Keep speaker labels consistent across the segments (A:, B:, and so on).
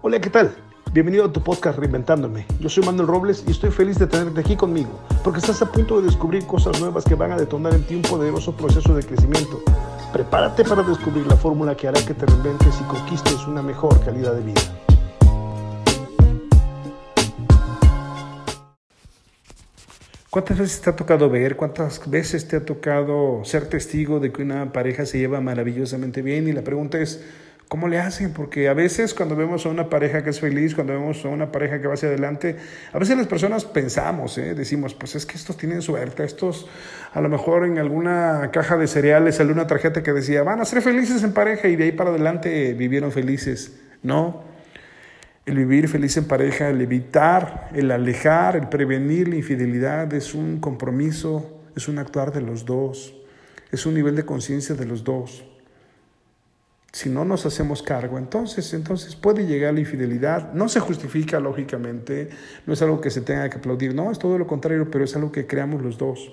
A: Hola, ¿qué tal? Bienvenido a tu podcast Reinventándome. Yo soy Manuel Robles y estoy feliz de tenerte aquí conmigo, porque estás a punto de descubrir cosas nuevas que van a detonar en ti un poderoso proceso de crecimiento. Prepárate para descubrir la fórmula que hará que te reinventes y conquistes una mejor calidad de vida. ¿Cuántas veces te ha tocado ver, cuántas veces te ha tocado ser testigo de que una pareja se lleva maravillosamente bien? Y la pregunta es, ¿cómo le hacen? Porque a veces cuando vemos a una pareja que es feliz, cuando vemos a una pareja que va hacia adelante, a veces las personas pensamos, ¿eh? decimos, pues es que estos tienen suerte, estos a lo mejor en alguna caja de cereales salió una tarjeta que decía, van a ser felices en pareja y de ahí para adelante vivieron felices. No, el vivir feliz en pareja, el evitar, el alejar, el prevenir la infidelidad es un compromiso, es un actuar de los dos, es un nivel de conciencia de los dos. Si no nos hacemos cargo, entonces, entonces puede llegar la infidelidad. No se justifica lógicamente, no es algo que se tenga que aplaudir, no, es todo lo contrario, pero es algo que creamos los dos.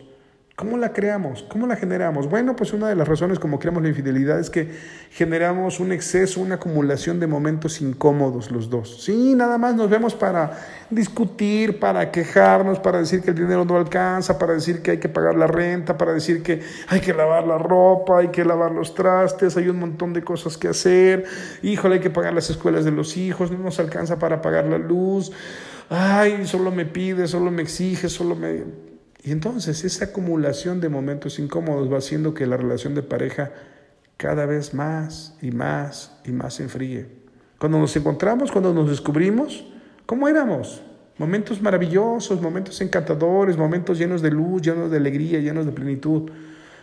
A: ¿Cómo la creamos? ¿Cómo la generamos? Bueno, pues una de las razones como creamos la infidelidad es que generamos un exceso, una acumulación de momentos incómodos los dos. Sí, nada más nos vemos para discutir, para quejarnos, para decir que el dinero no alcanza, para decir que hay que pagar la renta, para decir que hay que lavar la ropa, hay que lavar los trastes, hay un montón de cosas que hacer. Híjole, hay que pagar las escuelas de los hijos, no nos alcanza para pagar la luz. Ay, solo me pide, solo me exige, solo me y entonces esa acumulación de momentos incómodos va haciendo que la relación de pareja cada vez más y más y más se enfríe. Cuando nos encontramos, cuando nos descubrimos, ¿cómo éramos? Momentos maravillosos, momentos encantadores, momentos llenos de luz, llenos de alegría, llenos de plenitud.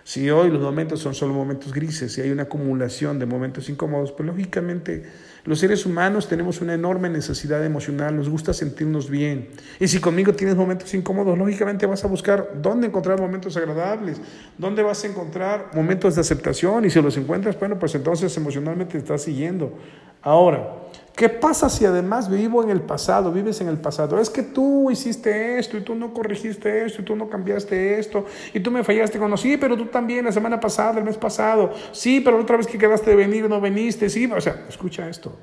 A: Si hoy los momentos son solo momentos grises y hay una acumulación de momentos incómodos, pues lógicamente los seres humanos tenemos una enorme necesidad emocional, nos gusta sentirnos bien. Y si conmigo tienes momentos incómodos, lógicamente vas a buscar dónde encontrar momentos agradables, dónde vas a encontrar momentos de aceptación y si los encuentras, bueno, pues entonces emocionalmente te estás siguiendo. Ahora, ¿Qué pasa si además vivo en el pasado, vives en el pasado? Es que tú hiciste esto y tú no corregiste esto y tú no cambiaste esto y tú me fallaste con sí, pero tú también la semana pasada, el mes pasado, sí, pero otra vez que quedaste de venir no veniste, sí, o sea, escucha esto.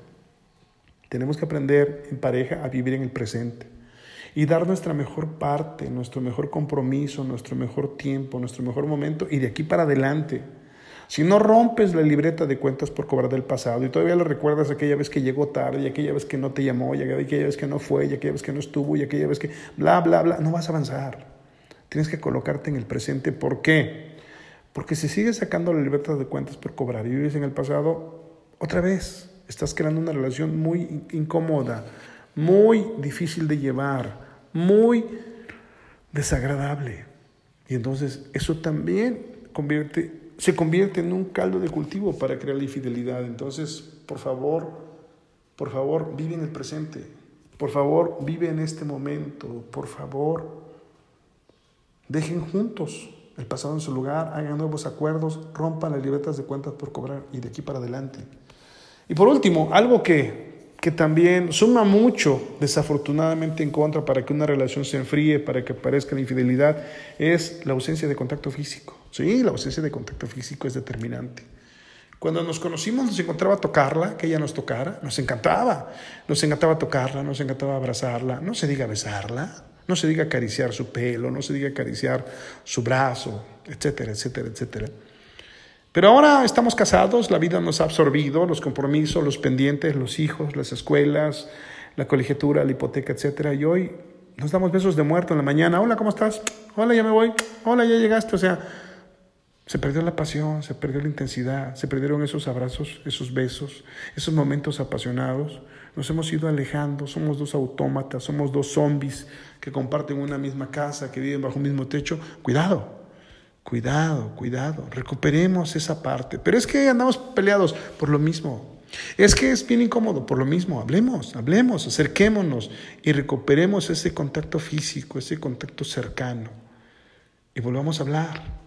A: Tenemos que aprender en pareja a vivir en el presente y dar nuestra mejor parte, nuestro mejor compromiso, nuestro mejor tiempo, nuestro mejor momento y de aquí para adelante. Si no rompes la libreta de cuentas por cobrar del pasado y todavía le recuerdas aquella vez que llegó tarde, y aquella vez que no te llamó, y aquella vez que no fue, y aquella vez que no estuvo, y aquella vez que bla, bla, bla, no vas a avanzar. Tienes que colocarte en el presente. ¿Por qué? Porque si sigues sacando la libreta de cuentas por cobrar y vives en el pasado, otra vez estás creando una relación muy incómoda, muy difícil de llevar, muy desagradable. Y entonces eso también convierte se convierte en un caldo de cultivo para crear la infidelidad. Entonces, por favor, por favor, vive en el presente. Por favor, vive en este momento. Por favor, dejen juntos el pasado en su lugar, hagan nuevos acuerdos, rompan las libretas de cuentas por cobrar y de aquí para adelante. Y por último, algo que que también suma mucho, desafortunadamente, en contra para que una relación se enfríe, para que aparezca la infidelidad, es la ausencia de contacto físico. Sí, la ausencia de contacto físico es determinante. Cuando nos conocimos nos encontraba tocarla, que ella nos tocara, nos encantaba. Nos encantaba tocarla, nos encantaba abrazarla, no se diga besarla, no se diga acariciar su pelo, no se diga acariciar su brazo, etcétera, etcétera, etcétera. Pero ahora estamos casados, la vida nos ha absorbido, los compromisos, los pendientes, los hijos, las escuelas, la colegiatura, la hipoteca, etc. Y hoy nos damos besos de muerto en la mañana. Hola, ¿cómo estás? Hola, ya me voy. Hola, ya llegaste. O sea, se perdió la pasión, se perdió la intensidad, se perdieron esos abrazos, esos besos, esos momentos apasionados. Nos hemos ido alejando, somos dos autómatas, somos dos zombies que comparten una misma casa, que viven bajo un mismo techo. Cuidado, Cuidado, cuidado, recuperemos esa parte. Pero es que andamos peleados por lo mismo. Es que es bien incómodo por lo mismo. Hablemos, hablemos, acerquémonos y recuperemos ese contacto físico, ese contacto cercano. Y volvamos a hablar,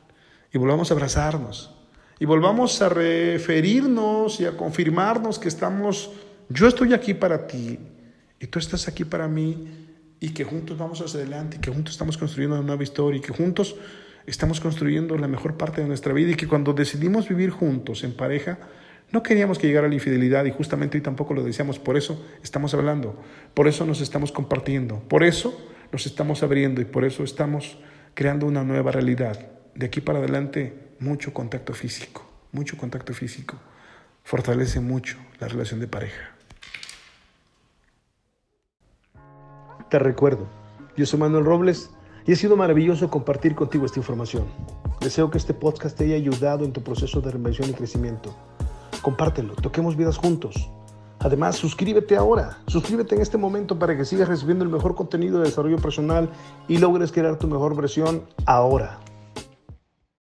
A: y volvamos a abrazarnos, y volvamos a referirnos y a confirmarnos que estamos, yo estoy aquí para ti, y tú estás aquí para mí, y que juntos vamos hacia adelante, y que juntos estamos construyendo una nueva historia, y que juntos estamos construyendo la mejor parte de nuestra vida y que cuando decidimos vivir juntos en pareja, No queríamos que llegara la infidelidad y justamente hoy tampoco lo deseamos. Por eso estamos hablando, por eso nos estamos compartiendo, por eso nos estamos abriendo y por eso estamos creando una nueva realidad. De aquí para adelante, mucho contacto físico, mucho contacto físico. Fortalece mucho la relación de pareja.
B: Te recuerdo, yo soy Manuel Robles y ha sido maravilloso compartir contigo esta información. Deseo que este podcast te haya ayudado en tu proceso de reinvención y crecimiento. Compártelo, toquemos vidas juntos. Además, suscríbete ahora, suscríbete en este momento para que sigas recibiendo el mejor contenido de desarrollo personal y logres crear tu mejor versión ahora.